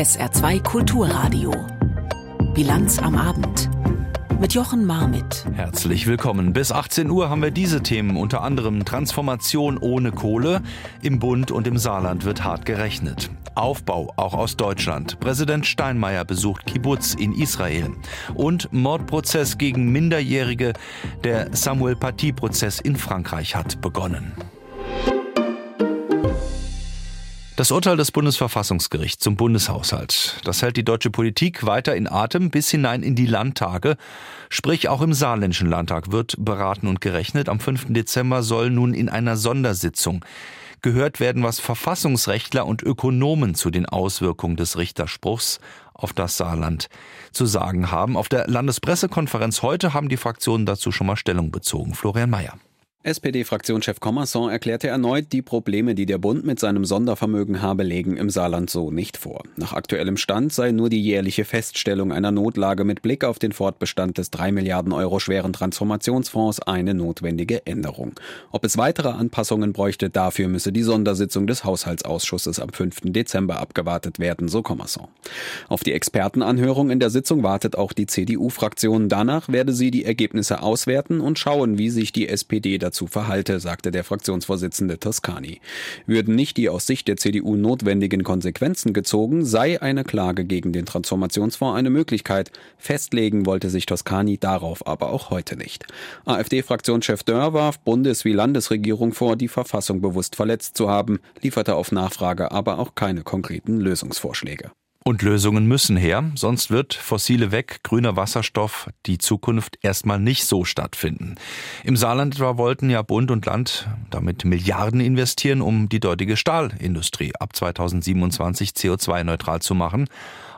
SR2 Kulturradio. Bilanz am Abend. Mit Jochen Marmit. Herzlich willkommen. Bis 18 Uhr haben wir diese Themen, unter anderem Transformation ohne Kohle. Im Bund und im Saarland wird hart gerechnet. Aufbau auch aus Deutschland. Präsident Steinmeier besucht Kibbutz in Israel. Und Mordprozess gegen Minderjährige. Der Samuel Paty-Prozess in Frankreich hat begonnen. Das Urteil des Bundesverfassungsgerichts zum Bundeshaushalt, das hält die deutsche Politik weiter in Atem bis hinein in die Landtage. Sprich, auch im saarländischen Landtag wird beraten und gerechnet. Am 5. Dezember soll nun in einer Sondersitzung gehört werden, was Verfassungsrechtler und Ökonomen zu den Auswirkungen des Richterspruchs auf das Saarland zu sagen haben. Auf der Landespressekonferenz heute haben die Fraktionen dazu schon mal Stellung bezogen. Florian Mayer. SPD-Fraktionschef Commerson erklärte erneut, die Probleme, die der Bund mit seinem Sondervermögen habe, legen im Saarland so nicht vor. Nach aktuellem Stand sei nur die jährliche Feststellung einer Notlage mit Blick auf den Fortbestand des drei Milliarden Euro schweren Transformationsfonds eine notwendige Änderung. Ob es weitere Anpassungen bräuchte, dafür müsse die Sondersitzung des Haushaltsausschusses am 5. Dezember abgewartet werden, so Commerson. Auf die Expertenanhörung in der Sitzung wartet auch die CDU-Fraktion. Danach werde sie die Ergebnisse auswerten und schauen, wie sich die SPD dazu verhalte, sagte der Fraktionsvorsitzende Toscani. Würden nicht die aus Sicht der CDU notwendigen Konsequenzen gezogen, sei eine Klage gegen den Transformationsfonds eine Möglichkeit. Festlegen wollte sich Toscani darauf aber auch heute nicht. AfD-Fraktionschef Dörr warf Bundes- wie Landesregierung vor, die Verfassung bewusst verletzt zu haben, lieferte auf Nachfrage aber auch keine konkreten Lösungsvorschläge. Und Lösungen müssen her, sonst wird fossile weg, grüner Wasserstoff die Zukunft erstmal nicht so stattfinden. Im Saarland etwa wollten ja Bund und Land damit Milliarden investieren, um die dortige Stahlindustrie ab 2027 CO2-neutral zu machen.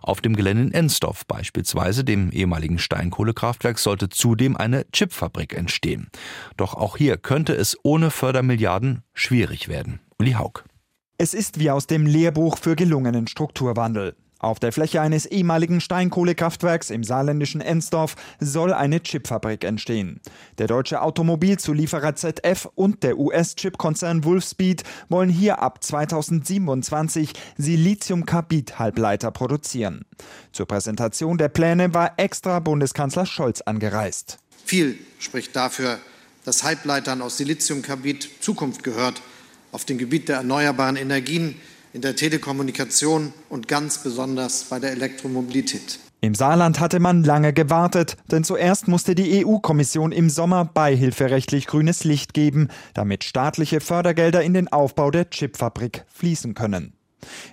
Auf dem Gelände in Ensdorf beispielsweise, dem ehemaligen Steinkohlekraftwerk, sollte zudem eine Chipfabrik entstehen. Doch auch hier könnte es ohne Fördermilliarden schwierig werden. Uli Haug. Es ist wie aus dem Lehrbuch für gelungenen Strukturwandel. Auf der Fläche eines ehemaligen Steinkohlekraftwerks im saarländischen Ensdorf soll eine Chipfabrik entstehen. Der deutsche Automobilzulieferer ZF und der US-Chipkonzern Wolfspeed wollen hier ab 2027 Siliziumkarbid-Halbleiter produzieren. Zur Präsentation der Pläne war extra Bundeskanzler Scholz angereist. Viel spricht dafür, dass Halbleitern aus Siliziumkarbid Zukunft gehört auf dem Gebiet der erneuerbaren Energien in der Telekommunikation und ganz besonders bei der Elektromobilität. Im Saarland hatte man lange gewartet, denn zuerst musste die EU-Kommission im Sommer beihilferechtlich grünes Licht geben, damit staatliche Fördergelder in den Aufbau der Chipfabrik fließen können.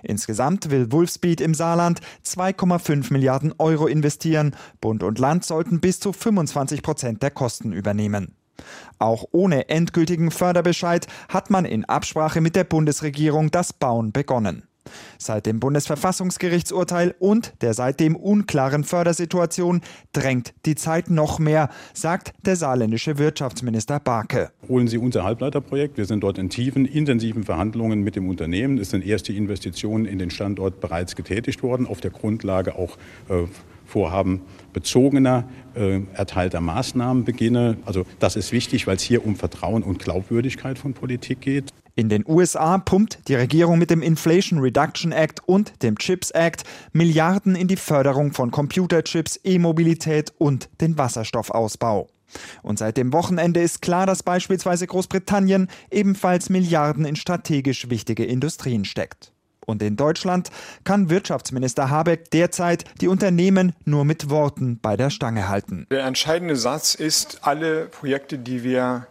Insgesamt will Wolfspeed im Saarland 2,5 Milliarden Euro investieren. Bund und Land sollten bis zu 25 Prozent der Kosten übernehmen. Auch ohne endgültigen Förderbescheid hat man in Absprache mit der Bundesregierung das Bauen begonnen. Seit dem Bundesverfassungsgerichtsurteil und der seitdem unklaren Fördersituation drängt die Zeit noch mehr, sagt der saarländische Wirtschaftsminister Barke. Holen Sie unser Halbleiterprojekt. Wir sind dort in tiefen, intensiven Verhandlungen mit dem Unternehmen. Es sind erste Investitionen in den Standort bereits getätigt worden, auf der Grundlage auch äh, Vorhaben bezogener äh, erteilter Maßnahmen beginne. Also das ist wichtig, weil es hier um Vertrauen und Glaubwürdigkeit von Politik geht. In den USA pumpt die Regierung mit dem Inflation Reduction Act und dem Chips Act Milliarden in die Förderung von Computerchips, E-Mobilität und den Wasserstoffausbau. Und seit dem Wochenende ist klar, dass beispielsweise Großbritannien ebenfalls Milliarden in strategisch wichtige Industrien steckt. Und in Deutschland kann Wirtschaftsminister Habeck derzeit die Unternehmen nur mit Worten bei der Stange halten. Der entscheidende Satz ist, alle Projekte, die wir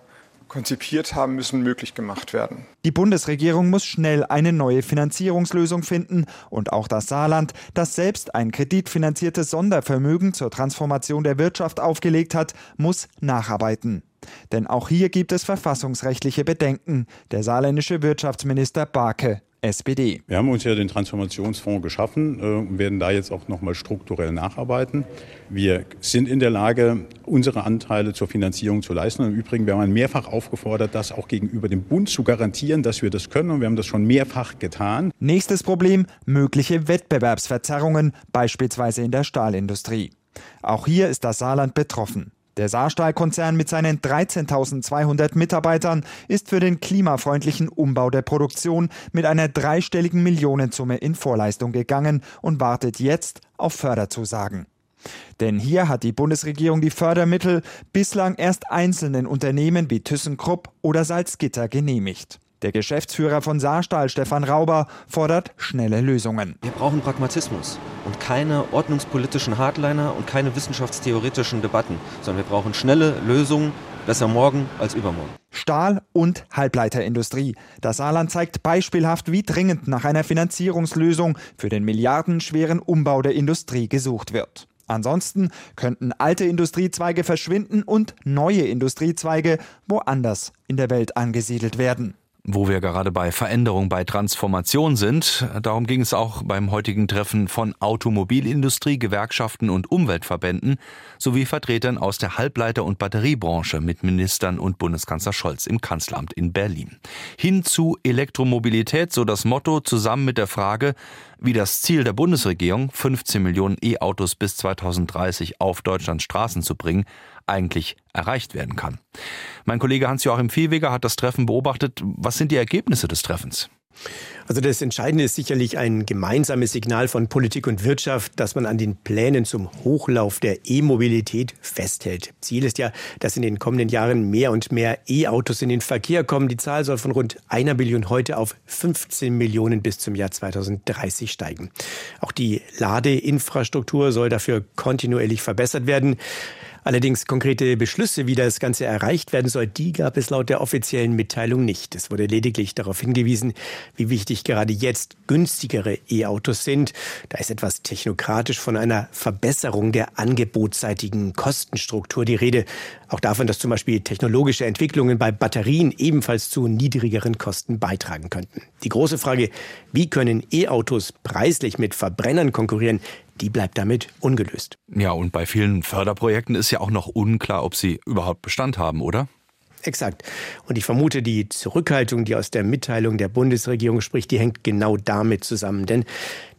konzipiert haben, müssen möglich gemacht werden. Die Bundesregierung muss schnell eine neue Finanzierungslösung finden und auch das Saarland, das selbst ein kreditfinanziertes Sondervermögen zur Transformation der Wirtschaft aufgelegt hat, muss nacharbeiten. Denn auch hier gibt es verfassungsrechtliche Bedenken. Der saarländische Wirtschaftsminister Barke SPD. Wir haben uns ja den Transformationsfonds geschaffen äh, und werden da jetzt auch nochmal strukturell nacharbeiten. Wir sind in der Lage, unsere Anteile zur Finanzierung zu leisten. Und Im Übrigen, wir haben mehrfach aufgefordert, das auch gegenüber dem Bund zu garantieren, dass wir das können. Und wir haben das schon mehrfach getan. Nächstes Problem, mögliche Wettbewerbsverzerrungen, beispielsweise in der Stahlindustrie. Auch hier ist das Saarland betroffen. Der Saarstahlkonzern mit seinen 13.200 Mitarbeitern ist für den klimafreundlichen Umbau der Produktion mit einer dreistelligen Millionensumme in Vorleistung gegangen und wartet jetzt auf Förderzusagen. Denn hier hat die Bundesregierung die Fördermittel bislang erst einzelnen Unternehmen wie ThyssenKrupp oder Salzgitter genehmigt. Der Geschäftsführer von Saarstahl, Stefan Rauber, fordert schnelle Lösungen. Wir brauchen Pragmatismus und keine ordnungspolitischen Hardliner und keine wissenschaftstheoretischen Debatten, sondern wir brauchen schnelle Lösungen, besser morgen als übermorgen. Stahl- und Halbleiterindustrie. Das Saarland zeigt beispielhaft, wie dringend nach einer Finanzierungslösung für den milliardenschweren Umbau der Industrie gesucht wird. Ansonsten könnten alte Industriezweige verschwinden und neue Industriezweige woanders in der Welt angesiedelt werden. Wo wir gerade bei Veränderung, bei Transformation sind, darum ging es auch beim heutigen Treffen von Automobilindustrie, Gewerkschaften und Umweltverbänden sowie Vertretern aus der Halbleiter- und Batteriebranche mit Ministern und Bundeskanzler Scholz im Kanzleramt in Berlin. Hin zu Elektromobilität, so das Motto, zusammen mit der Frage, wie das Ziel der Bundesregierung, 15 Millionen E-Autos bis 2030 auf Deutschlands Straßen zu bringen, eigentlich erreicht werden kann. Mein Kollege Hans-Joachim Viehweger hat das Treffen beobachtet. Was sind die Ergebnisse des Treffens? Also das Entscheidende ist sicherlich ein gemeinsames Signal von Politik und Wirtschaft, dass man an den Plänen zum Hochlauf der E-Mobilität festhält. Ziel ist ja, dass in den kommenden Jahren mehr und mehr E-Autos in den Verkehr kommen. Die Zahl soll von rund einer Million heute auf 15 Millionen bis zum Jahr 2030 steigen. Auch die Ladeinfrastruktur soll dafür kontinuierlich verbessert werden. Allerdings konkrete Beschlüsse, wie das Ganze erreicht werden soll, die gab es laut der offiziellen Mitteilung nicht. Es wurde lediglich darauf hingewiesen, wie wichtig gerade jetzt günstigere E-Autos sind. Da ist etwas technokratisch von einer Verbesserung der angebotsseitigen Kostenstruktur die Rede. Auch davon, dass zum Beispiel technologische Entwicklungen bei Batterien ebenfalls zu niedrigeren Kosten beitragen könnten. Die große Frage, wie können E-Autos preislich mit Verbrennern konkurrieren, die bleibt damit ungelöst. Ja, und bei vielen Förderprojekten ist ja auch noch unklar, ob sie überhaupt Bestand haben, oder? Exakt. Und ich vermute, die Zurückhaltung, die aus der Mitteilung der Bundesregierung spricht, die hängt genau damit zusammen. Denn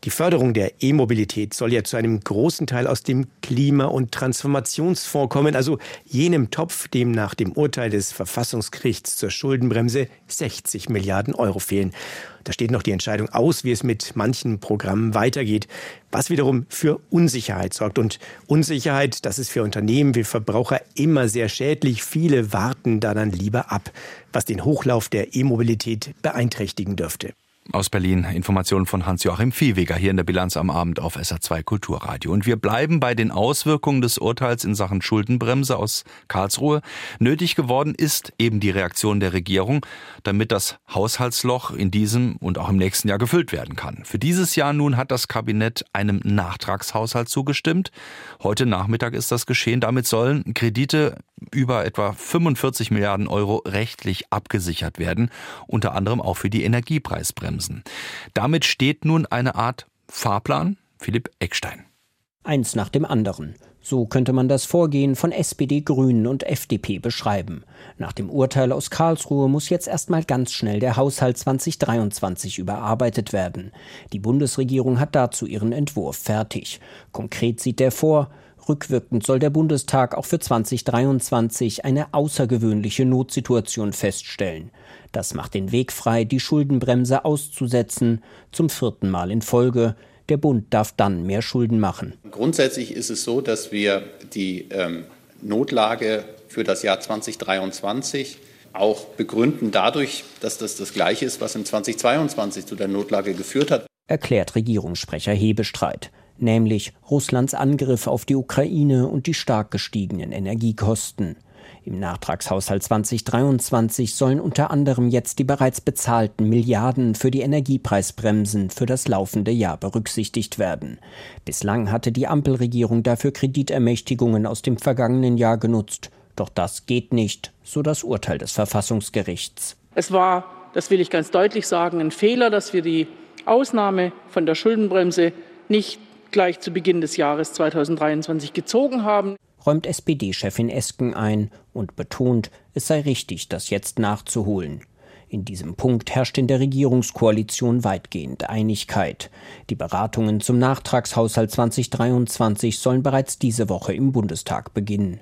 die Förderung der E-Mobilität soll ja zu einem großen Teil aus dem Klima- und Transformationsfonds kommen, also jenem Topf, dem nach dem Urteil des Verfassungsgerichts zur Schuldenbremse 60 Milliarden Euro fehlen. Da steht noch die Entscheidung aus, wie es mit manchen Programmen weitergeht, was wiederum für Unsicherheit sorgt. Und Unsicherheit, das ist für Unternehmen wie Verbraucher immer sehr schädlich. Viele warten da dann lieber ab, was den Hochlauf der E-Mobilität beeinträchtigen dürfte. Aus Berlin Informationen von Hans-Joachim Viehweger hier in der Bilanz am Abend auf SA2 Kulturradio. Und wir bleiben bei den Auswirkungen des Urteils in Sachen Schuldenbremse aus Karlsruhe. Nötig geworden ist eben die Reaktion der Regierung, damit das Haushaltsloch in diesem und auch im nächsten Jahr gefüllt werden kann. Für dieses Jahr nun hat das Kabinett einem Nachtragshaushalt zugestimmt. Heute Nachmittag ist das geschehen. Damit sollen Kredite über etwa 45 Milliarden Euro rechtlich abgesichert werden, unter anderem auch für die Energiepreisbremsen. Damit steht nun eine Art Fahrplan. Philipp Eckstein. Eins nach dem anderen. So könnte man das Vorgehen von SPD, Grünen und FDP beschreiben. Nach dem Urteil aus Karlsruhe muss jetzt erstmal ganz schnell der Haushalt 2023 überarbeitet werden. Die Bundesregierung hat dazu ihren Entwurf fertig. Konkret sieht er vor, Rückwirkend soll der Bundestag auch für 2023 eine außergewöhnliche Notsituation feststellen. Das macht den Weg frei, die Schuldenbremse auszusetzen, zum vierten Mal in Folge. Der Bund darf dann mehr Schulden machen. Grundsätzlich ist es so, dass wir die ähm, Notlage für das Jahr 2023 auch begründen dadurch, dass das das Gleiche ist, was im 2022 zu der Notlage geführt hat. Erklärt Regierungssprecher Hebestreit nämlich Russlands Angriff auf die Ukraine und die stark gestiegenen Energiekosten. Im Nachtragshaushalt 2023 sollen unter anderem jetzt die bereits bezahlten Milliarden für die Energiepreisbremsen für das laufende Jahr berücksichtigt werden. Bislang hatte die Ampelregierung dafür Kreditermächtigungen aus dem vergangenen Jahr genutzt. Doch das geht nicht, so das Urteil des Verfassungsgerichts. Es war, das will ich ganz deutlich sagen, ein Fehler, dass wir die Ausnahme von der Schuldenbremse nicht gleich zu Beginn des Jahres 2023 gezogen haben. Räumt SPD-Chefin Esken ein und betont, es sei richtig, das jetzt nachzuholen. In diesem Punkt herrscht in der Regierungskoalition weitgehend Einigkeit. Die Beratungen zum Nachtragshaushalt 2023 sollen bereits diese Woche im Bundestag beginnen.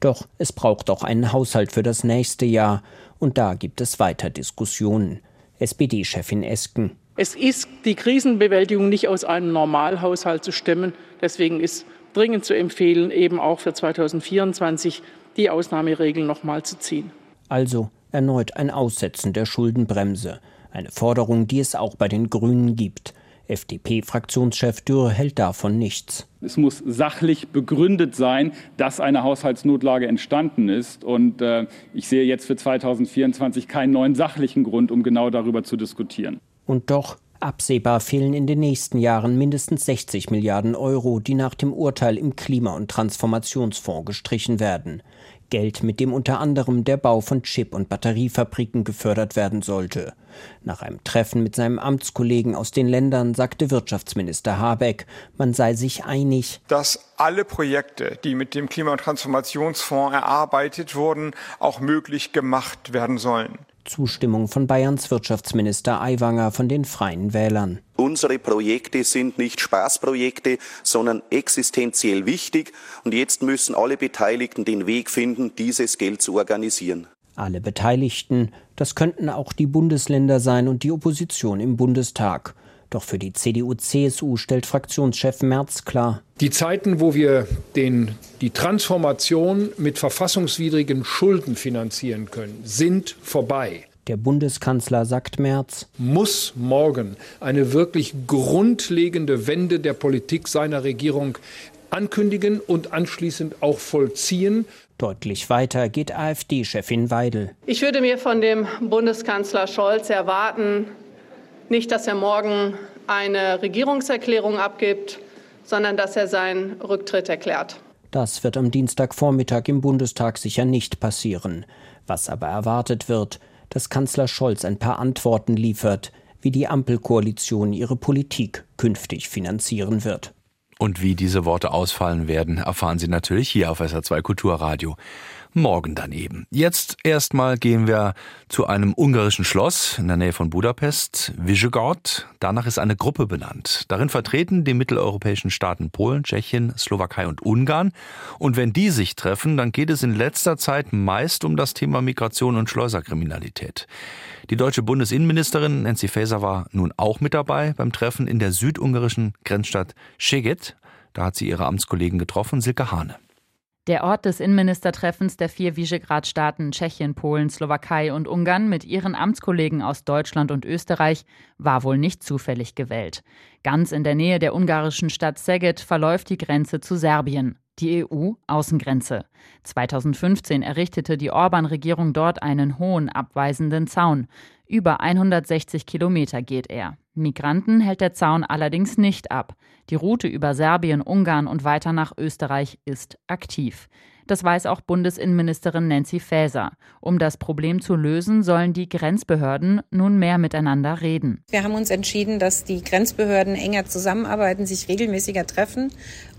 Doch es braucht auch einen Haushalt für das nächste Jahr. Und da gibt es weiter Diskussionen. SPD-Chefin Esken. Es ist die Krisenbewältigung nicht aus einem Normalhaushalt zu stemmen. Deswegen ist dringend zu empfehlen, eben auch für 2024 die Ausnahmeregeln nochmal zu ziehen. Also erneut ein Aussetzen der Schuldenbremse. Eine Forderung, die es auch bei den Grünen gibt. FDP-Fraktionschef Dürr hält davon nichts. Es muss sachlich begründet sein, dass eine Haushaltsnotlage entstanden ist. Und äh, ich sehe jetzt für 2024 keinen neuen sachlichen Grund, um genau darüber zu diskutieren. Und doch, absehbar fehlen in den nächsten Jahren mindestens 60 Milliarden Euro, die nach dem Urteil im Klima- und Transformationsfonds gestrichen werden. Geld, mit dem unter anderem der Bau von Chip- und Batteriefabriken gefördert werden sollte. Nach einem Treffen mit seinem Amtskollegen aus den Ländern sagte Wirtschaftsminister Habeck, man sei sich einig, dass alle Projekte, die mit dem Klima- und Transformationsfonds erarbeitet wurden, auch möglich gemacht werden sollen. Zustimmung von Bayerns Wirtschaftsminister Aiwanger von den Freien Wählern. Unsere Projekte sind nicht Spaßprojekte, sondern existenziell wichtig. Und jetzt müssen alle Beteiligten den Weg finden, dieses Geld zu organisieren. Alle Beteiligten, das könnten auch die Bundesländer sein und die Opposition im Bundestag. Doch für die CDU-CSU stellt Fraktionschef Merz klar. Die Zeiten, wo wir den, die Transformation mit verfassungswidrigen Schulden finanzieren können, sind vorbei. Der Bundeskanzler sagt Merz, muss morgen eine wirklich grundlegende Wende der Politik seiner Regierung ankündigen und anschließend auch vollziehen. Deutlich weiter geht AfD-Chefin Weidel. Ich würde mir von dem Bundeskanzler Scholz erwarten, nicht, dass er morgen eine Regierungserklärung abgibt, sondern dass er seinen Rücktritt erklärt. Das wird am Dienstagvormittag im Bundestag sicher nicht passieren. Was aber erwartet wird, dass Kanzler Scholz ein paar Antworten liefert, wie die Ampelkoalition ihre Politik künftig finanzieren wird. Und wie diese Worte ausfallen werden, erfahren Sie natürlich hier auf SR2 Kulturradio morgen dann eben. Jetzt erstmal gehen wir zu einem ungarischen Schloss in der Nähe von Budapest, Vysegrad. Danach ist eine Gruppe benannt. Darin vertreten die mitteleuropäischen Staaten Polen, Tschechien, Slowakei und Ungarn. Und wenn die sich treffen, dann geht es in letzter Zeit meist um das Thema Migration und Schleuserkriminalität. Die deutsche Bundesinnenministerin Nancy Faeser war nun auch mit dabei beim Treffen in der südungarischen Grenzstadt Szeged. Da hat sie ihre Amtskollegen getroffen, Silke Hane. Der Ort des Innenministertreffens der vier Visegrad-Staaten Tschechien, Polen, Slowakei und Ungarn mit ihren Amtskollegen aus Deutschland und Österreich war wohl nicht zufällig gewählt. Ganz in der Nähe der ungarischen Stadt Szeged verläuft die Grenze zu Serbien, die EU-Außengrenze. 2015 errichtete die Orban-Regierung dort einen hohen abweisenden Zaun. Über 160 Kilometer geht er. Migranten hält der Zaun allerdings nicht ab. Die Route über Serbien, Ungarn und weiter nach Österreich ist aktiv. Das weiß auch Bundesinnenministerin Nancy Faeser. Um das Problem zu lösen, sollen die Grenzbehörden nun mehr miteinander reden. Wir haben uns entschieden, dass die Grenzbehörden enger zusammenarbeiten, sich regelmäßiger treffen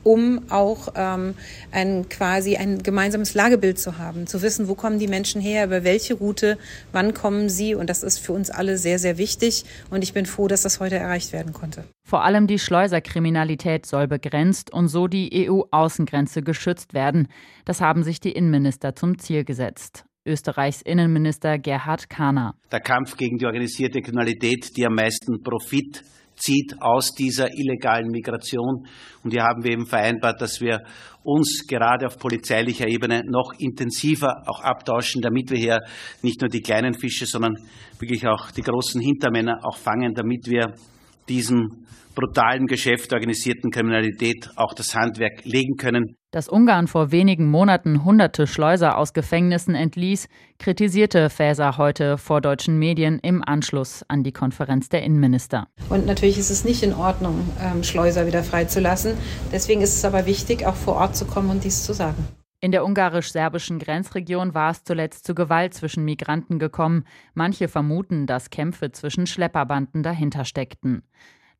um auch ähm, ein quasi ein gemeinsames Lagebild zu haben, zu wissen, wo kommen die Menschen her, über welche Route, wann kommen sie. Und das ist für uns alle sehr, sehr wichtig. Und ich bin froh, dass das heute erreicht werden konnte. Vor allem die Schleuserkriminalität soll begrenzt und so die EU-Außengrenze geschützt werden. Das haben sich die Innenminister zum Ziel gesetzt. Österreichs Innenminister Gerhard Kahner. Der Kampf gegen die organisierte Kriminalität, die am meisten Profit zieht aus dieser illegalen Migration. Und hier haben wir eben vereinbart, dass wir uns gerade auf polizeilicher Ebene noch intensiver auch abtauschen, damit wir hier nicht nur die kleinen Fische, sondern wirklich auch die großen Hintermänner auch fangen, damit wir diesem brutalen Geschäft der organisierten Kriminalität auch das Handwerk legen können. Dass Ungarn vor wenigen Monaten hunderte Schleuser aus Gefängnissen entließ, kritisierte Faeser heute vor deutschen Medien im Anschluss an die Konferenz der Innenminister. Und natürlich ist es nicht in Ordnung, ähm, Schleuser wieder freizulassen. Deswegen ist es aber wichtig, auch vor Ort zu kommen und dies zu sagen. In der ungarisch-serbischen Grenzregion war es zuletzt zu Gewalt zwischen Migranten gekommen. Manche vermuten, dass Kämpfe zwischen Schlepperbanden dahinter steckten.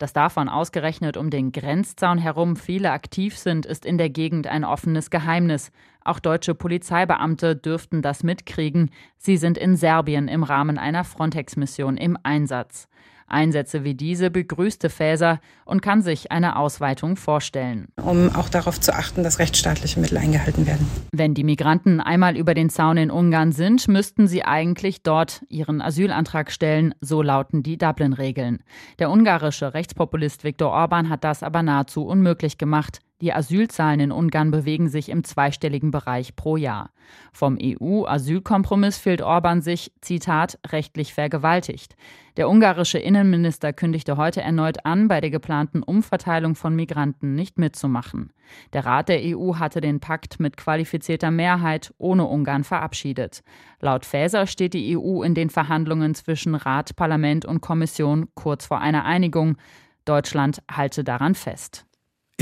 Dass davon ausgerechnet um den Grenzzaun herum viele aktiv sind, ist in der Gegend ein offenes Geheimnis. Auch deutsche Polizeibeamte dürften das mitkriegen. Sie sind in Serbien im Rahmen einer Frontex-Mission im Einsatz. Einsätze wie diese begrüßte Faeser und kann sich eine Ausweitung vorstellen. Um auch darauf zu achten, dass rechtsstaatliche Mittel eingehalten werden. Wenn die Migranten einmal über den Zaun in Ungarn sind, müssten sie eigentlich dort ihren Asylantrag stellen, so lauten die Dublin-Regeln. Der ungarische Rechtspopulist Viktor Orban hat das aber nahezu unmöglich gemacht. Die Asylzahlen in Ungarn bewegen sich im zweistelligen Bereich pro Jahr. Vom EU-Asylkompromiss fühlt Orban sich, Zitat, rechtlich vergewaltigt. Der ungarische Innenminister kündigte heute erneut an, bei der geplanten Umverteilung von Migranten nicht mitzumachen. Der Rat der EU hatte den Pakt mit qualifizierter Mehrheit ohne Ungarn verabschiedet. Laut Faeser steht die EU in den Verhandlungen zwischen Rat, Parlament und Kommission kurz vor einer Einigung. Deutschland halte daran fest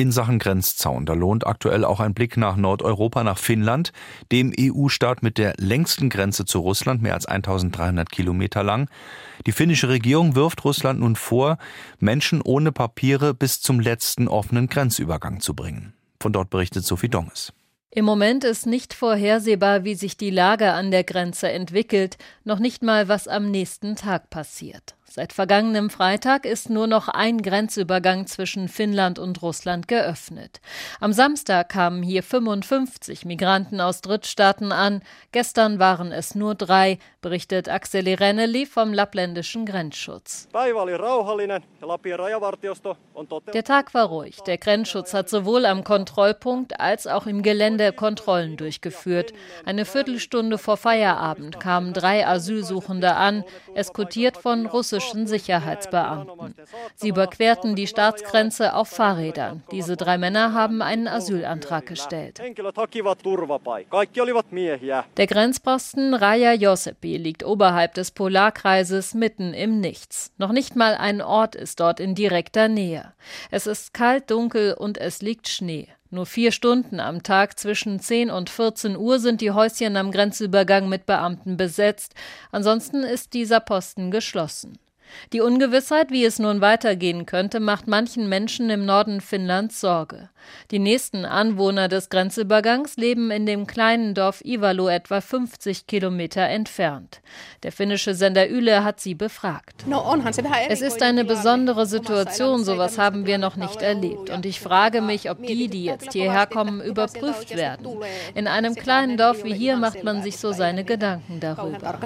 in Sachen Grenzzaun. Da lohnt aktuell auch ein Blick nach Nordeuropa, nach Finnland, dem EU-Staat mit der längsten Grenze zu Russland, mehr als 1300 Kilometer lang. Die finnische Regierung wirft Russland nun vor, Menschen ohne Papiere bis zum letzten offenen Grenzübergang zu bringen. Von dort berichtet Sophie Donges. Im Moment ist nicht vorhersehbar, wie sich die Lage an der Grenze entwickelt, noch nicht mal, was am nächsten Tag passiert. Seit vergangenem Freitag ist nur noch ein Grenzübergang zwischen Finnland und Russland geöffnet. Am Samstag kamen hier 55 Migranten aus Drittstaaten an. Gestern waren es nur drei, berichtet Axeli Renneli vom lappländischen Grenzschutz. Der Tag war ruhig. Der Grenzschutz hat sowohl am Kontrollpunkt als auch im Gelände Kontrollen durchgeführt. Eine Viertelstunde vor Feierabend kamen drei Asylsuchende an, eskortiert von russischen russischen Sicherheitsbeamten. Sie überquerten die Staatsgrenze auf Fahrrädern. Diese drei Männer haben einen Asylantrag gestellt. Der Grenzposten Raja Josepi liegt oberhalb des Polarkreises mitten im Nichts. Noch nicht mal ein Ort ist dort in direkter Nähe. Es ist kalt, dunkel und es liegt Schnee. Nur vier Stunden am Tag zwischen 10 und 14 Uhr sind die Häuschen am Grenzübergang mit Beamten besetzt. Ansonsten ist dieser Posten geschlossen. Die Ungewissheit, wie es nun weitergehen könnte, macht manchen Menschen im Norden Finnlands Sorge. Die nächsten Anwohner des Grenzübergangs leben in dem kleinen Dorf Ivalo etwa 50 Kilometer entfernt. Der finnische Sender Yle hat sie befragt. Es ist eine besondere Situation, sowas haben wir noch nicht erlebt. Und ich frage mich, ob die, die jetzt hierher kommen, überprüft werden. In einem kleinen Dorf wie hier macht man sich so seine Gedanken darüber.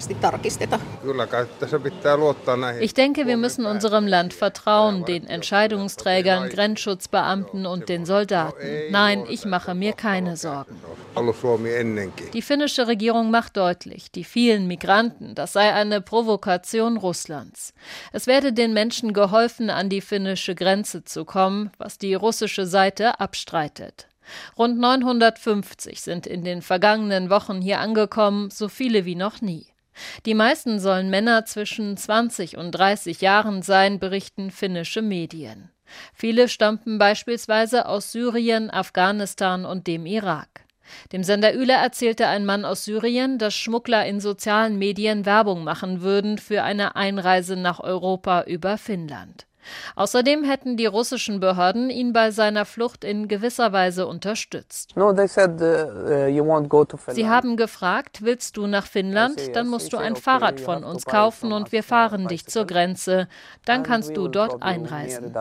Ich denke, wir müssen unserem Land vertrauen, den Entscheidungsträgern, Grenzschutzbeamten und den Soldaten. Nein, ich mache mir keine Sorgen. Die finnische Regierung macht deutlich, die vielen Migranten, das sei eine Provokation Russlands. Es werde den Menschen geholfen, an die finnische Grenze zu kommen, was die russische Seite abstreitet. Rund 950 sind in den vergangenen Wochen hier angekommen, so viele wie noch nie. Die meisten sollen Männer zwischen 20 und 30 Jahren sein, berichten finnische Medien. Viele stammten beispielsweise aus Syrien, Afghanistan und dem Irak. Dem Sender Üle erzählte ein Mann aus Syrien, dass Schmuggler in sozialen Medien Werbung machen würden für eine Einreise nach Europa über Finnland. Außerdem hätten die russischen Behörden ihn bei seiner Flucht in gewisser Weise unterstützt. Sie haben gefragt, willst du nach Finnland? Dann musst du ein Fahrrad von uns kaufen und wir fahren dich zur Grenze. Dann kannst du dort einreisen.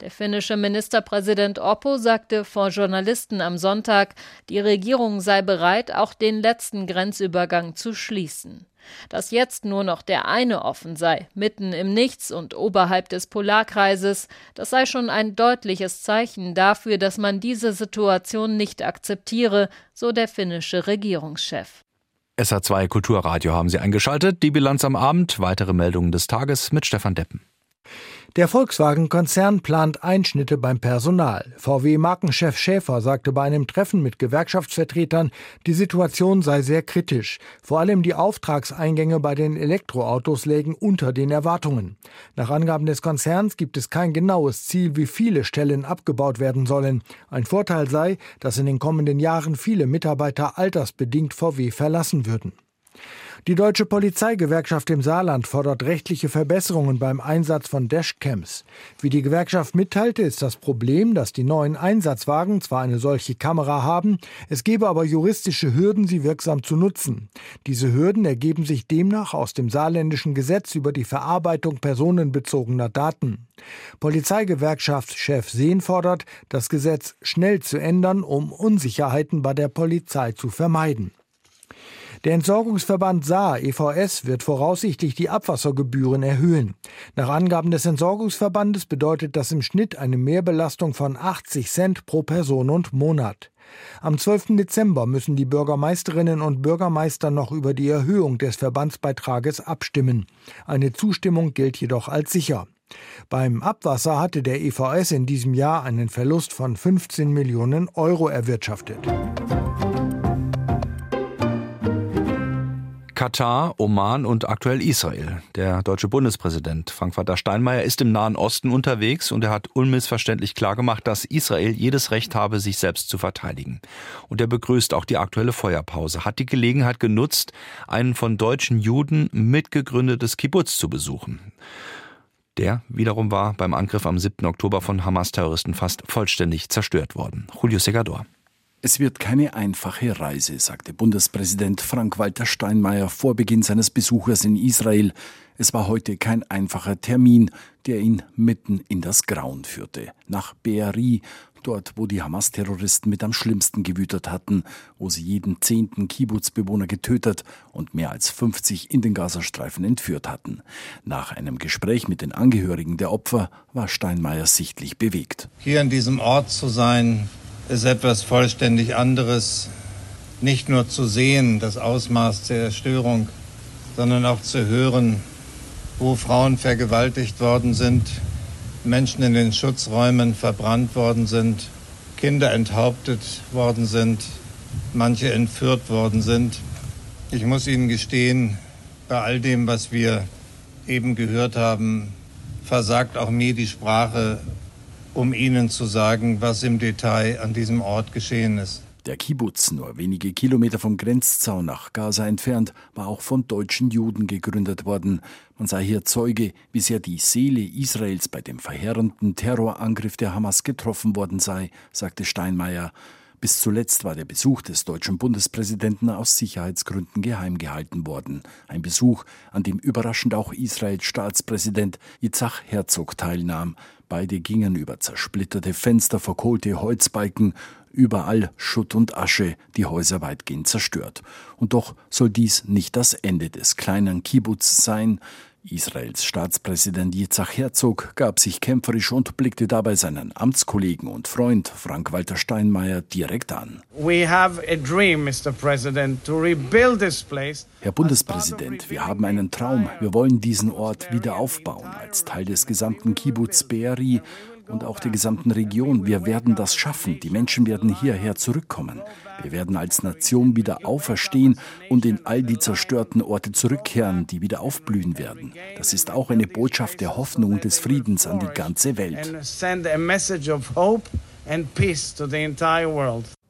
Der finnische Ministerpräsident Oppo sagte vor Journalisten am Sonntag, die Regierung sei bereit, auch den letzten Grenzübergang zu schließen. Dass jetzt nur noch der eine offen sei, mitten im Nichts und oberhalb des Polarkreises, das sei schon ein deutliches Zeichen dafür, dass man diese Situation nicht akzeptiere, so der finnische Regierungschef. SA2 Kulturradio haben Sie eingeschaltet. Die Bilanz am Abend. Weitere Meldungen des Tages mit Stefan Deppen. Der Volkswagen-Konzern plant Einschnitte beim Personal. VW-Markenchef Schäfer sagte bei einem Treffen mit Gewerkschaftsvertretern, die Situation sei sehr kritisch. Vor allem die Auftragseingänge bei den Elektroautos lägen unter den Erwartungen. Nach Angaben des Konzerns gibt es kein genaues Ziel, wie viele Stellen abgebaut werden sollen. Ein Vorteil sei, dass in den kommenden Jahren viele Mitarbeiter altersbedingt VW verlassen würden. Die deutsche Polizeigewerkschaft im Saarland fordert rechtliche Verbesserungen beim Einsatz von Dashcams. Wie die Gewerkschaft mitteilte, ist das Problem, dass die neuen Einsatzwagen zwar eine solche Kamera haben, es gebe aber juristische Hürden, sie wirksam zu nutzen. Diese Hürden ergeben sich demnach aus dem saarländischen Gesetz über die Verarbeitung personenbezogener Daten. Polizeigewerkschaftschef Sehn fordert, das Gesetz schnell zu ändern, um Unsicherheiten bei der Polizei zu vermeiden. Der Entsorgungsverband Saar EVS wird voraussichtlich die Abwassergebühren erhöhen. Nach Angaben des Entsorgungsverbandes bedeutet das im Schnitt eine Mehrbelastung von 80 Cent pro Person und Monat. Am 12. Dezember müssen die Bürgermeisterinnen und Bürgermeister noch über die Erhöhung des Verbandsbeitrages abstimmen. Eine Zustimmung gilt jedoch als sicher. Beim Abwasser hatte der EVS in diesem Jahr einen Verlust von 15 Millionen Euro erwirtschaftet. Katar, Oman und aktuell Israel. Der deutsche Bundespräsident Frank-Walter Steinmeier ist im Nahen Osten unterwegs und er hat unmissverständlich klargemacht, dass Israel jedes Recht habe, sich selbst zu verteidigen. Und er begrüßt auch die aktuelle Feuerpause, hat die Gelegenheit genutzt, einen von deutschen Juden mitgegründetes Kibbutz zu besuchen. Der wiederum war beim Angriff am 7. Oktober von Hamas-Terroristen fast vollständig zerstört worden. Julio Segador. Es wird keine einfache Reise, sagte Bundespräsident Frank-Walter Steinmeier vor Beginn seines Besuches in Israel. Es war heute kein einfacher Termin, der ihn mitten in das Grauen führte. Nach Be'eri, dort wo die Hamas-Terroristen mit am schlimmsten gewütet hatten, wo sie jeden zehnten Kibbutz-Bewohner getötet und mehr als 50 in den Gazastreifen entführt hatten. Nach einem Gespräch mit den Angehörigen der Opfer war Steinmeier sichtlich bewegt. Hier an diesem Ort zu sein, ist etwas vollständig anderes. Nicht nur zu sehen, das Ausmaß der Zerstörung, sondern auch zu hören, wo Frauen vergewaltigt worden sind, Menschen in den Schutzräumen verbrannt worden sind, Kinder enthauptet worden sind, manche entführt worden sind. Ich muss Ihnen gestehen, bei all dem, was wir eben gehört haben, versagt auch mir die Sprache, um Ihnen zu sagen, was im Detail an diesem Ort geschehen ist. Der Kibbutz, nur wenige Kilometer vom Grenzzaun nach Gaza entfernt, war auch von deutschen Juden gegründet worden. Man sei hier Zeuge, wie sehr die Seele Israels bei dem verheerenden Terrorangriff der Hamas getroffen worden sei, sagte Steinmeier. Bis zuletzt war der Besuch des deutschen Bundespräsidenten aus Sicherheitsgründen geheim gehalten worden. Ein Besuch, an dem überraschend auch Israels Staatspräsident Yitzhak Herzog teilnahm. Beide gingen über zersplitterte Fenster, verkohlte Holzbalken, überall Schutt und Asche, die Häuser weitgehend zerstört. Und doch soll dies nicht das Ende des kleinen Kibbutz sein. Israels Staatspräsident Yitzhak Herzog gab sich kämpferisch und blickte dabei seinen Amtskollegen und Freund Frank-Walter Steinmeier direkt an. Dream, Herr Bundespräsident, wir haben einen Traum. Wir wollen diesen Ort wieder aufbauen als Teil des gesamten Kibbutz Be'eri und auch der gesamten Region. Wir werden das schaffen. Die Menschen werden hierher zurückkommen. Wir werden als Nation wieder auferstehen und in all die zerstörten Orte zurückkehren, die wieder aufblühen werden. Das ist auch eine Botschaft der Hoffnung und des Friedens an die ganze Welt.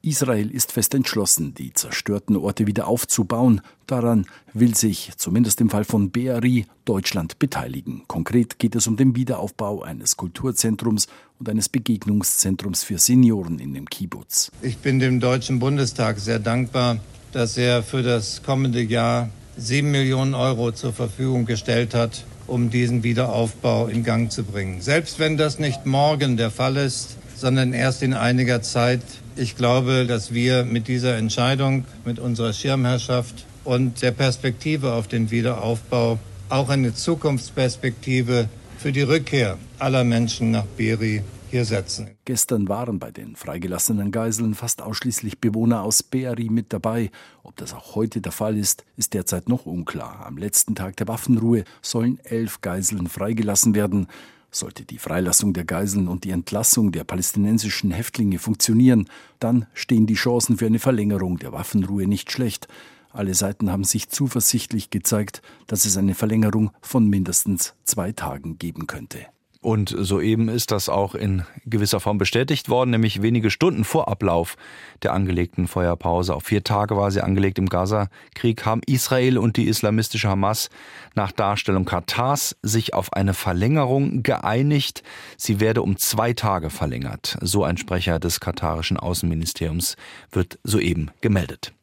Israel ist fest entschlossen, die zerstörten Orte wieder aufzubauen. Daran will sich, zumindest im Fall von Be'eri, Deutschland beteiligen. Konkret geht es um den Wiederaufbau eines Kulturzentrums und eines Begegnungszentrums für Senioren in dem Kibbutz. Ich bin dem Deutschen Bundestag sehr dankbar, dass er für das kommende Jahr sieben Millionen Euro zur Verfügung gestellt hat, um diesen Wiederaufbau in Gang zu bringen. Selbst wenn das nicht morgen der Fall ist, sondern erst in einiger Zeit, ich glaube, dass wir mit dieser Entscheidung, mit unserer Schirmherrschaft und der Perspektive auf den Wiederaufbau auch eine Zukunftsperspektive für die Rückkehr aller Menschen nach Beri hier setzen. Gestern waren bei den freigelassenen Geiseln fast ausschließlich Bewohner aus Beri mit dabei. Ob das auch heute der Fall ist, ist derzeit noch unklar. Am letzten Tag der Waffenruhe sollen elf Geiseln freigelassen werden. Sollte die Freilassung der Geiseln und die Entlassung der palästinensischen Häftlinge funktionieren, dann stehen die Chancen für eine Verlängerung der Waffenruhe nicht schlecht. Alle Seiten haben sich zuversichtlich gezeigt, dass es eine Verlängerung von mindestens zwei Tagen geben könnte. Und soeben ist das auch in gewisser Form bestätigt worden, nämlich wenige Stunden vor Ablauf der angelegten Feuerpause. Auf vier Tage war sie angelegt im Gaza-Krieg, haben Israel und die islamistische Hamas nach Darstellung Katars sich auf eine Verlängerung geeinigt. Sie werde um zwei Tage verlängert. So ein Sprecher des katarischen Außenministeriums wird soeben gemeldet.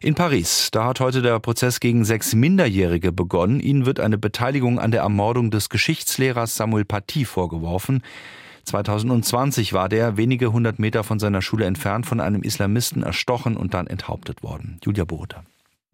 In Paris, da hat heute der Prozess gegen sechs Minderjährige begonnen. Ihnen wird eine Beteiligung an der Ermordung des Geschichtslehrers Samuel Paty vorgeworfen. 2020 war der wenige hundert Meter von seiner Schule entfernt von einem Islamisten erstochen und dann enthauptet worden. Julia Bote.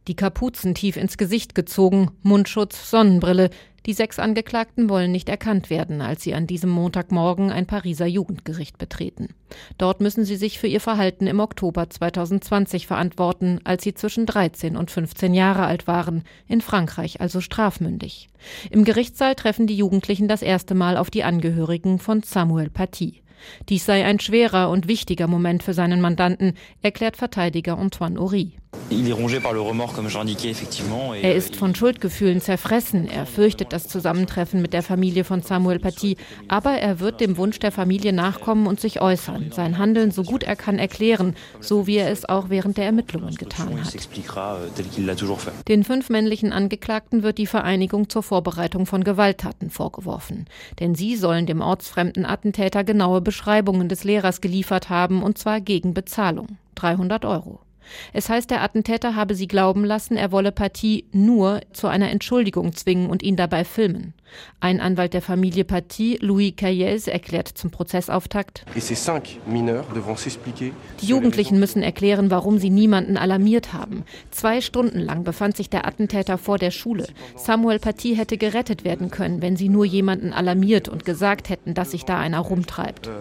Die Kapuzen tief ins Gesicht gezogen, Mundschutz, Sonnenbrille. Die sechs Angeklagten wollen nicht erkannt werden, als sie an diesem Montagmorgen ein Pariser Jugendgericht betreten. Dort müssen sie sich für ihr Verhalten im Oktober 2020 verantworten, als sie zwischen 13 und 15 Jahre alt waren, in Frankreich also strafmündig. Im Gerichtssaal treffen die Jugendlichen das erste Mal auf die Angehörigen von Samuel Paty. Dies sei ein schwerer und wichtiger Moment für seinen Mandanten, erklärt Verteidiger Antoine Horry. Er ist von Schuldgefühlen zerfressen. Er fürchtet das Zusammentreffen mit der Familie von Samuel Paty. Aber er wird dem Wunsch der Familie nachkommen und sich äußern. Sein Handeln so gut er kann erklären, so wie er es auch während der Ermittlungen getan hat. Euh, Den fünf männlichen Angeklagten wird die Vereinigung zur Vorbereitung von Gewalttaten vorgeworfen. Denn sie sollen dem ortsfremden Attentäter genaue Beschreibungen des Lehrers geliefert haben, und zwar gegen Bezahlung. 300 Euro. Es heißt, der Attentäter habe sie glauben lassen, er wolle Paty nur zu einer Entschuldigung zwingen und ihn dabei filmen. Ein Anwalt der Familie Paty, Louis Caillez, erklärt zum Prozessauftakt, die Jugendlichen müssen erklären, warum sie niemanden alarmiert haben. Zwei Stunden lang befand sich der Attentäter vor der Schule. Samuel Paty hätte gerettet werden können, wenn sie nur jemanden alarmiert und gesagt hätten, dass sich da einer rumtreibt. Euh,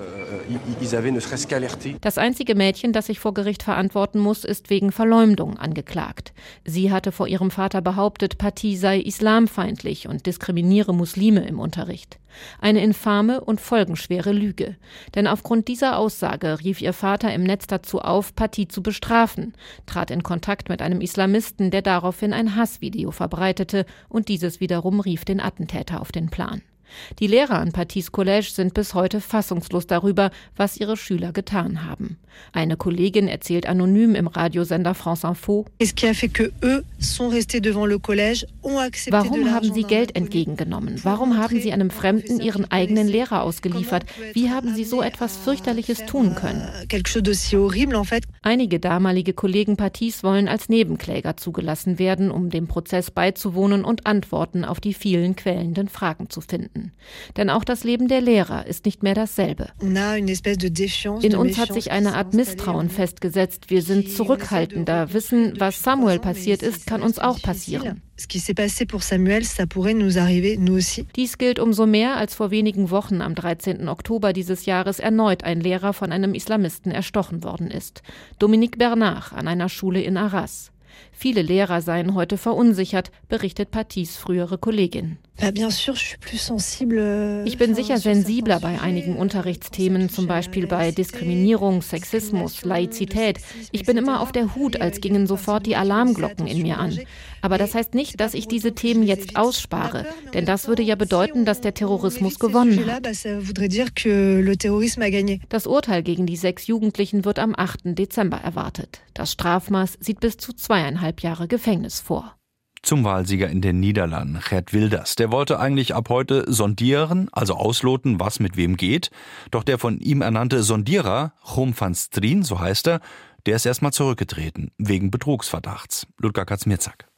das einzige Mädchen, das sich vor Gericht verantworten muss, ist ist wegen Verleumdung angeklagt. Sie hatte vor ihrem Vater behauptet, Paty sei islamfeindlich und diskriminiere Muslime im Unterricht. Eine infame und folgenschwere Lüge. Denn aufgrund dieser Aussage rief ihr Vater im Netz dazu auf, Paty zu bestrafen, trat in Kontakt mit einem Islamisten, der daraufhin ein Hassvideo verbreitete und dieses wiederum rief den Attentäter auf den Plan. Die Lehrer an Patys Collège sind bis heute fassungslos darüber, was ihre Schüler getan haben. Eine Kollegin erzählt anonym im Radiosender France Info. Warum haben sie Geld entgegengenommen? Warum haben sie einem Fremden ihren eigenen Lehrer ausgeliefert? Wie haben sie so etwas fürchterliches tun können? Euh, Einige damalige Kollegen Patys wollen als Nebenkläger zugelassen werden, um dem Prozess beizuwohnen und Antworten auf die vielen quälenden Fragen zu finden finden. Denn auch das Leben der Lehrer ist nicht mehr dasselbe. In uns hat sich eine Art Misstrauen festgesetzt. Wir sind zurückhaltender, wissen, was Samuel passiert ist, kann uns auch passieren. Dies gilt umso mehr, als vor wenigen Wochen am 13. Oktober dieses Jahres erneut ein Lehrer von einem Islamisten erstochen worden ist. Dominique Bernard an einer Schule in Arras. Viele Lehrer seien heute verunsichert, berichtet Patys frühere Kollegin. Euh, ich bin sicher sensibler bei einigen Unterrichtsthemen, zum Beispiel bei Diskriminierung, Sexismus, Laizität. Ich bin immer auf der Hut, als gingen sofort die Alarmglocken in mir an. Aber das heißt nicht, dass ich diese Themen jetzt ausspare, denn das würde ja bedeuten, dass der Terrorismus gewonnen hat. Das Urteil gegen die sechs Jugendlichen wird am 8. Dezember erwartet. Das Strafmaß sieht bis zu zweieinhalb Jahre Gefängnis vor zum Wahlsieger in den Niederlanden, Gerd Wilders. Der wollte eigentlich ab heute sondieren, also ausloten, was mit wem geht. Doch der von ihm ernannte Sondierer, Chom van Strien, so heißt er, der ist erstmal zurückgetreten, wegen Betrugsverdachts. Ludger Katzmirzak.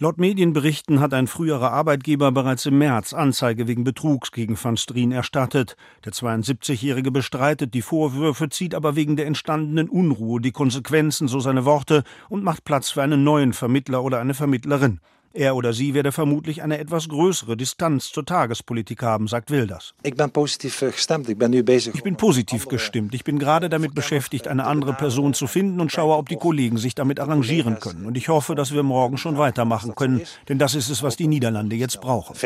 Laut Medienberichten hat ein früherer Arbeitgeber bereits im März Anzeige wegen Betrugs gegen van Strien erstattet. Der 72-Jährige bestreitet die Vorwürfe, zieht aber wegen der entstandenen Unruhe die Konsequenzen, so seine Worte, und macht Platz für einen neuen Vermittler oder eine Vermittlerin. Er oder sie werde vermutlich eine etwas größere Distanz zur Tagespolitik haben, sagt Wilders. Ich bin positiv gestimmt. Ich bin nu. Ich bin positiv gestimmt. Ich bin gerade damit beschäftigt, eine andere Person zu finden und schaue, ob die Kollegen sich damit arrangieren können. Und ich hoffe, dass wir morgen schon weitermachen können, denn das ist es, was die Niederlande jetzt brauchen.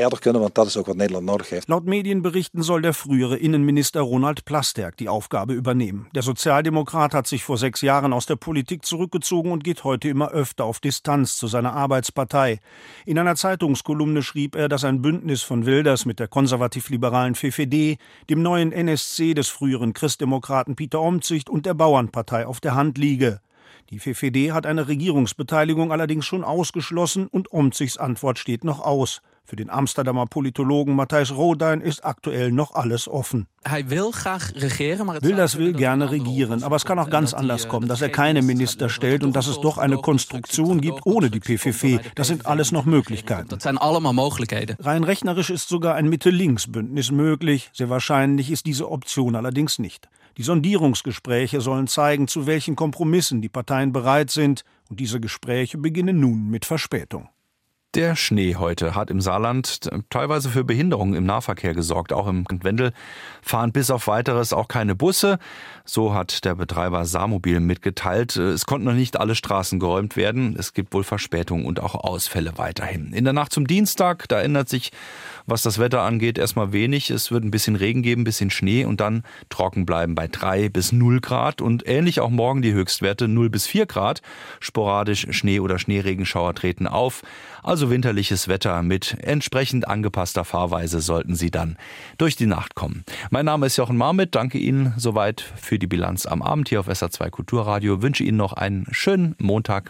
Laut Medienberichten soll der frühere Innenminister Ronald Plasterk die Aufgabe übernehmen. Der Sozialdemokrat hat sich vor sechs Jahren aus der Politik zurückgezogen und geht heute immer öfter auf Distanz zu seiner Arbeitspartei. In einer Zeitungskolumne schrieb er, dass ein Bündnis von Wilders mit der konservativ-liberalen FFD, dem neuen NSC des früheren Christdemokraten Peter Omtzigt und der Bauernpartei auf der Hand liege. Die FFD hat eine Regierungsbeteiligung allerdings schon ausgeschlossen und Omzigs Antwort steht noch aus. Für den Amsterdamer Politologen Matthijs Rodein ist aktuell noch alles offen. Wilders will gerne regieren, aber es kann auch ganz anders kommen, dass er keine Minister stellt und dass es doch eine Konstruktion gibt ohne die PVV. Das sind alles noch Möglichkeiten. Rein rechnerisch ist sogar ein Mitte-Links-Bündnis möglich. Sehr wahrscheinlich ist diese Option allerdings nicht. Die Sondierungsgespräche sollen zeigen, zu welchen Kompromissen die Parteien bereit sind, und diese Gespräche beginnen nun mit Verspätung. Der Schnee heute hat im Saarland teilweise für Behinderungen im Nahverkehr gesorgt. Auch im Wendel fahren bis auf weiteres auch keine Busse. So hat der Betreiber Saarmobil mitgeteilt. Es konnten noch nicht alle Straßen geräumt werden. Es gibt wohl Verspätungen und auch Ausfälle weiterhin. In der Nacht zum Dienstag, da ändert sich, was das Wetter angeht, erstmal wenig. Es wird ein bisschen Regen geben, ein bisschen Schnee und dann trocken bleiben bei drei bis null Grad und ähnlich auch morgen die Höchstwerte null bis vier Grad. Sporadisch Schnee oder Schneeregenschauer treten auf. Also winterliches Wetter mit entsprechend angepasster Fahrweise sollten Sie dann durch die Nacht kommen. Mein Name ist Jochen Marmit. Danke Ihnen soweit für die Bilanz am Abend hier auf SA2 Kulturradio. Wünsche Ihnen noch einen schönen Montag